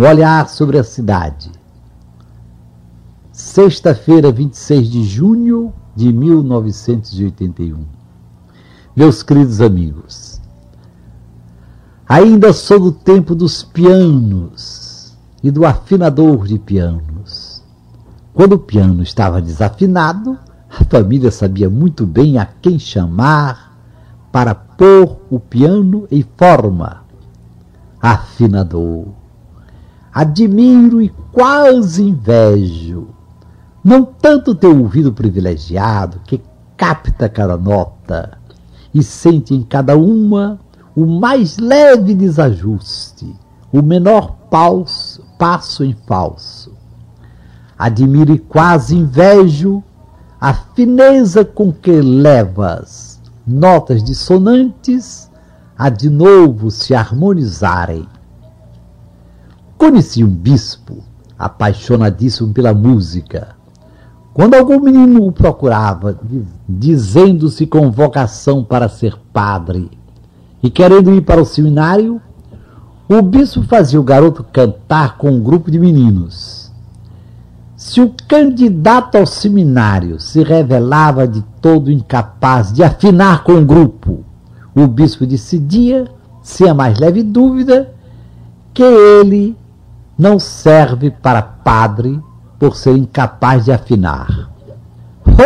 Um olhar sobre a cidade. Sexta-feira, 26 de junho de 1981. Meus queridos amigos, ainda sou do tempo dos pianos e do afinador de pianos. Quando o piano estava desafinado, a família sabia muito bem a quem chamar para pôr o piano em forma. Afinador. Admiro e quase invejo, não tanto teu ouvido privilegiado que capta cada nota e sente em cada uma o mais leve desajuste, o menor passo, passo em falso. Admiro e quase invejo a fineza com que levas notas dissonantes a de novo se harmonizarem. Conheci um bispo apaixonadíssimo pela música. Quando algum menino o procurava, dizendo-se com vocação para ser padre e querendo ir para o seminário, o bispo fazia o garoto cantar com um grupo de meninos. Se o candidato ao seminário se revelava de todo incapaz de afinar com o grupo, o bispo decidia, sem a mais leve dúvida, que ele não serve para padre por ser incapaz de afinar.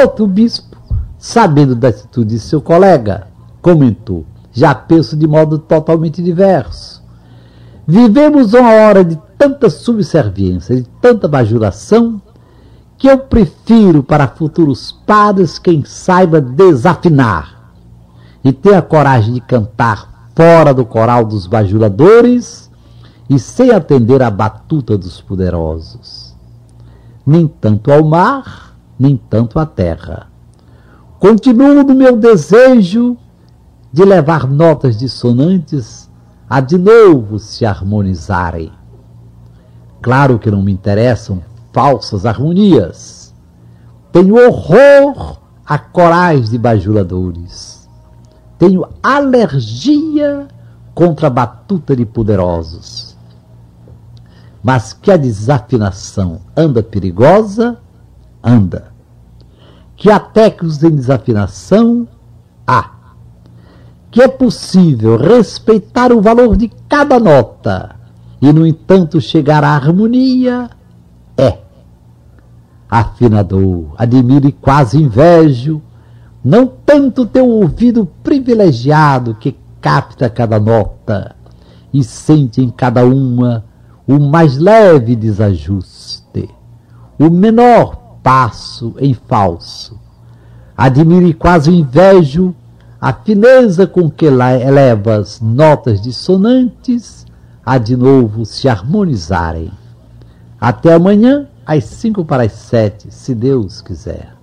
Outro bispo, sabendo da atitude de seu colega, comentou: Já penso de modo totalmente diverso. Vivemos uma hora de tanta subserviência, de tanta bajulação, que eu prefiro para futuros padres quem saiba desafinar e tenha coragem de cantar fora do coral dos bajuladores e sem atender à batuta dos poderosos. Nem tanto ao mar, nem tanto à terra. Continuo no meu desejo de levar notas dissonantes a de novo se harmonizarem. Claro que não me interessam falsas harmonias. Tenho horror a corais de bajuladores. Tenho alergia contra a batuta de poderosos. Mas que a desafinação anda perigosa, anda. Que há técnicos em desafinação, há. Que é possível respeitar o valor de cada nota e, no entanto, chegar à harmonia, é afinador, admiro e quase invejo, não tanto teu ouvido privilegiado que capta cada nota e sente em cada uma o mais leve desajuste, o menor passo em falso. Admiro e quase invejo a fineza com que elevas notas dissonantes a de novo se harmonizarem. Até amanhã às cinco para as sete, se Deus quiser.